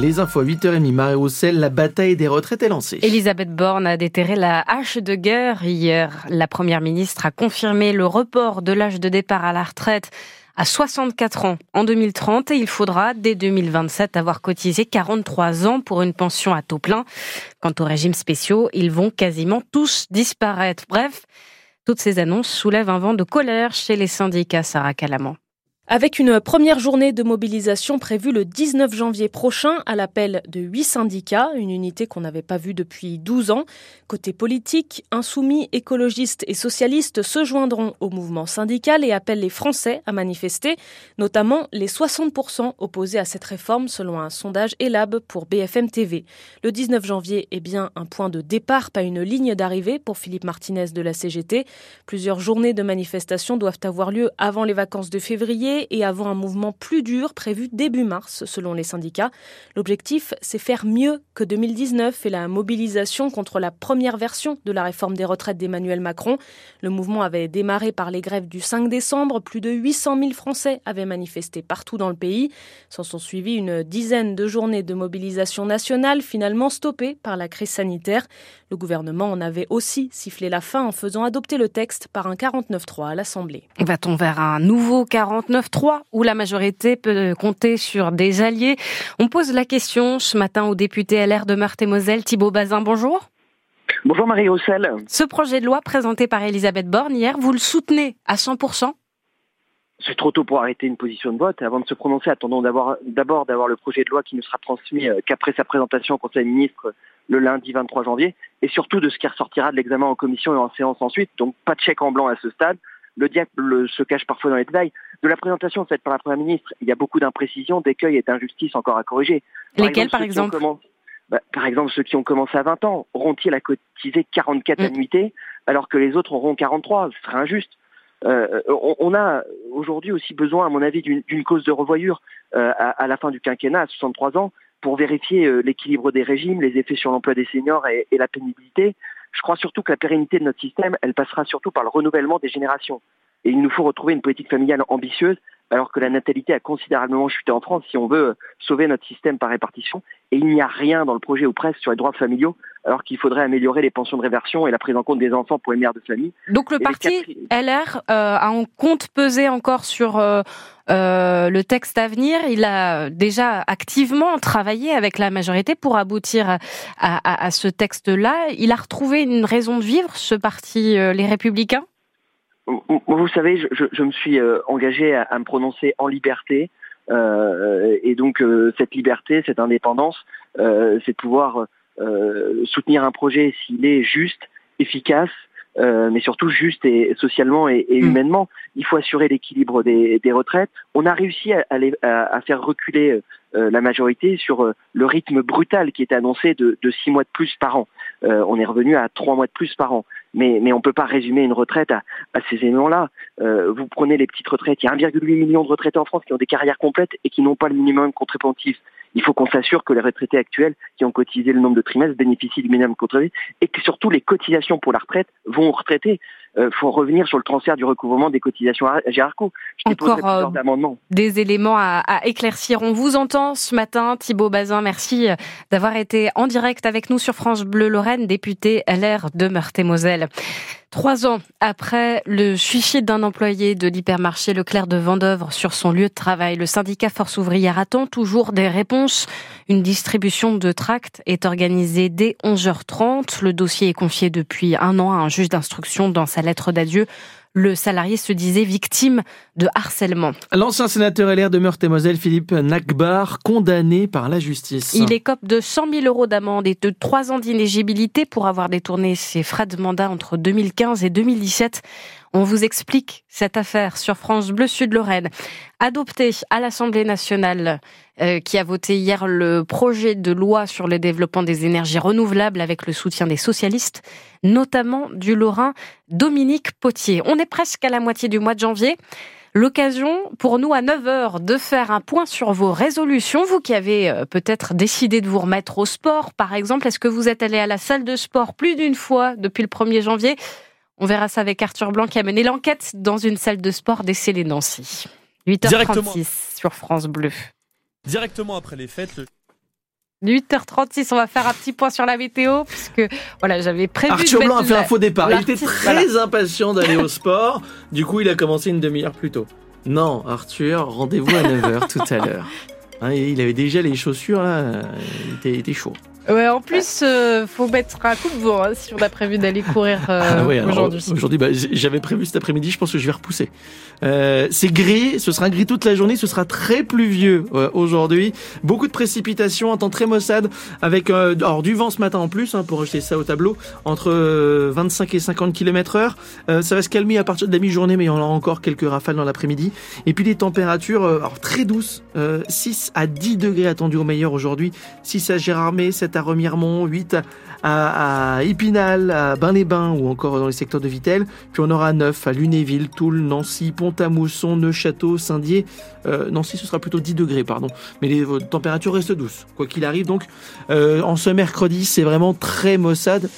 Les infos à 8h30, Marie Roussel, la bataille des retraites est lancée. Elisabeth Borne a déterré la hache de guerre hier. La première ministre a confirmé le report de l'âge de départ à la retraite à 64 ans en 2030 et il faudra dès 2027 avoir cotisé 43 ans pour une pension à taux plein. Quant aux régimes spéciaux, ils vont quasiment tous disparaître. Bref, toutes ces annonces soulèvent un vent de colère chez les syndicats, Sarah Calamant. Avec une première journée de mobilisation prévue le 19 janvier prochain à l'appel de huit syndicats, une unité qu'on n'avait pas vue depuis 12 ans. Côté politique, insoumis, écologistes et socialistes se joindront au mouvement syndical et appellent les Français à manifester, notamment les 60% opposés à cette réforme selon un sondage ELAB pour BFM TV. Le 19 janvier est bien un point de départ, pas une ligne d'arrivée pour Philippe Martinez de la CGT. Plusieurs journées de manifestation doivent avoir lieu avant les vacances de février et avant un mouvement plus dur prévu début mars, selon les syndicats. L'objectif, c'est faire mieux que 2019 et la mobilisation contre la première version de la réforme des retraites d'Emmanuel Macron. Le mouvement avait démarré par les grèves du 5 décembre. Plus de 800 000 Français avaient manifesté partout dans le pays. S'en sont suivis une dizaine de journées de mobilisation nationale, finalement stoppées par la crise sanitaire. Le gouvernement en avait aussi sifflé la fin en faisant adopter le texte par un 49-3 à l'Assemblée. Va-t-on vers un nouveau 49 3 où la majorité peut compter sur des alliés. On pose la question ce matin au député LR de Meurthe-et-Moselle, Thibault Bazin. Bonjour. Bonjour Marie Roussel. Ce projet de loi présenté par Elisabeth Borne hier, vous le soutenez à 100% c'est trop tôt pour arrêter une position de vote. Avant de se prononcer, attendons d'abord d'avoir le projet de loi qui ne sera transmis euh, qu'après sa présentation au Conseil des ministres le lundi 23 janvier, et surtout de ce qui ressortira de l'examen en commission et en séance ensuite. Donc pas de chèque en blanc à ce stade le diable se cache parfois dans les détails. De la présentation faite par la Première ministre, il y a beaucoup d'imprécisions, d'écueils et d'injustices encore à corriger. Lesquels, par exemple bah, Par exemple, ceux qui ont commencé à 20 ans, auront-ils à cotiser 44 mm. annuités alors que les autres auront 43 Ce serait injuste. Euh, on, a aujourd'hui aussi besoin, à mon avis, d'une cause de revoyure euh, à, la fin du quinquennat, à 63 ans, pour vérifier euh, l'équilibre des régimes, les effets sur l'emploi des seniors et, et la pénibilité. Je crois surtout que la pérennité de notre système, elle passera surtout par le renouvellement des générations. Et il nous faut retrouver une politique familiale ambitieuse, alors que la natalité a considérablement chuté en France si on veut sauver notre système par répartition. Et il n'y a rien dans le projet ou presque sur les droits familiaux, alors qu'il faudrait améliorer les pensions de réversion et la prise en compte des enfants pour les mères de famille. Donc le parti LR euh, a en compte pesé encore sur euh, euh, le texte à venir. Il a déjà activement travaillé avec la majorité pour aboutir à, ce texte-là. Il a retrouvé une raison de vivre, ce parti Les Républicains? Vous savez, je, me suis engagé à, me prononcer en liberté. et donc cette liberté, cette indépendance, c'est de pouvoir euh, soutenir un projet s'il est juste, efficace, euh, mais surtout juste et socialement et, mm. humainement. Il faut assurer l'équilibre des, retraites. On a réussi à, à, faire reculer euh, la majorité sur le rythme brutal qui était annoncé de, six mois de plus par an. on est revenu à trois mois de plus par an. Mais, on ne peut pas résumer une retraite à, ces éléments-là. vous prenez les petites retraites, il y a 1,8 million de retraités en France qui ont des carrières complètes et qui n'ont pas le minimum contributif il faut qu'on s'assure que les retraités actuels qui ont cotisé le nombre de trimestres bénéficient du minimum contribué et que surtout les cotisations pour la retraite vont aux retraités. Il euh, faut revenir sur le transfert du recouvrement des cotisations à Gérard Je Encore euh, des éléments à, à, éclaircir. On vous entend ce matin, Thibault Bazin. Merci euh, d'avoir été en direct avec nous sur France Bleu Lorraine, député LR de Meurthe-et-Moselle. Trois ans après le suicide d'un employé de l'hypermarché Leclerc de Vendœuvre sur son lieu de travail, le syndicat Force ouvrière attend toujours des réponses. Une distribution de tracts est organisée dès 11h30. Le dossier est confié depuis un an à un juge d'instruction dans sa lettre d'adieu le salarié se disait victime de harcèlement. L'ancien sénateur LR de Meurthe-et-Moselle, Philippe Nakbar, condamné par la justice. Il écope de 100 000 euros d'amende et de 3 ans d'inégibilité pour avoir détourné ses frais de mandat entre 2015 et 2017. On vous explique cette affaire sur France Bleu Sud-Lorraine. Adopté à l'Assemblée nationale, euh, qui a voté hier le projet de loi sur le développement des énergies renouvelables avec le soutien des socialistes, notamment du Lorrain Dominique Potier. On est presque à la moitié du mois de janvier. L'occasion pour nous à 9h de faire un point sur vos résolutions. Vous qui avez euh, peut-être décidé de vous remettre au sport, par exemple, est-ce que vous êtes allé à la salle de sport plus d'une fois depuis le 1er janvier? On verra ça avec Arthur Blanc qui a mené l'enquête dans une salle de sport des Nancy. 8h36 sur France Bleu. Directement après les fêtes, 8h36, on va faire un petit point sur la météo, puisque voilà, j'avais prévu. Arthur de Blanc a fait un faux départ. Il était très impatient d'aller au sport. Du coup, il a commencé une demi-heure plus tôt. Non, Arthur, rendez-vous à 9h tout à l'heure. Hein, il avait déjà les chaussures, là. Il était, il était chaud. Ouais, en plus, euh, faut mettre un coup de vent hein, si on a prévu d'aller courir euh, Ah ouais, aujourd'hui. Aujourd'hui, bah, j'avais prévu cet après-midi, je pense que je vais repousser. Euh, c'est gris, ce sera gris toute la journée, ce sera très pluvieux euh, aujourd'hui. Beaucoup de précipitations, un temps très maussade, avec euh, alors, du vent ce matin en plus, hein, pour ajouter ça au tableau, entre euh, 25 et 50 km heure. Euh, ça va se calmer à partir de la mi-journée, mais il y en aura encore quelques rafales dans l'après-midi. Et puis des températures euh, alors, très douces, euh, 6 à 10 degrés attendus au meilleur aujourd'hui, 6 à Gérardmer, 7 à Remiremont, 8 à, Épinal, à Bain-les-Bains ou encore dans les secteurs de Vitel. Puis on aura 9 à Lunéville, Toul, Nancy, Pont-à-Mousson, Neuchâteau, Saint-Dié. Euh, Nancy, ce sera plutôt 10 degrés, pardon. Mais les températures restent douces, quoi qu'il arrive. Donc, euh, en ce mercredi, c'est vraiment très maussade,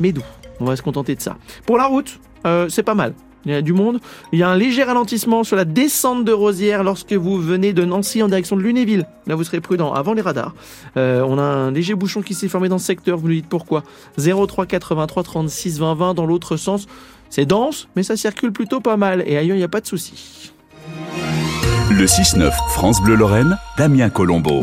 mais doux. On va se contenter de ça. Pour la route, euh, c'est pas mal. Il y a du monde. Il y a un léger ralentissement sur la descente de Rosière lorsque vous venez de Nancy en direction de Lunéville. Là, vous serez prudent avant les radars. Euh, on a un léger bouchon qui s'est formé dans ce secteur. Vous nous dites pourquoi 03 83 36 20 20 dans l'autre sens. C'est dense, mais ça circule plutôt pas mal. Et ailleurs, il n'y a pas de souci. Le 6-9 France Bleu Lorraine, Damien Colombo.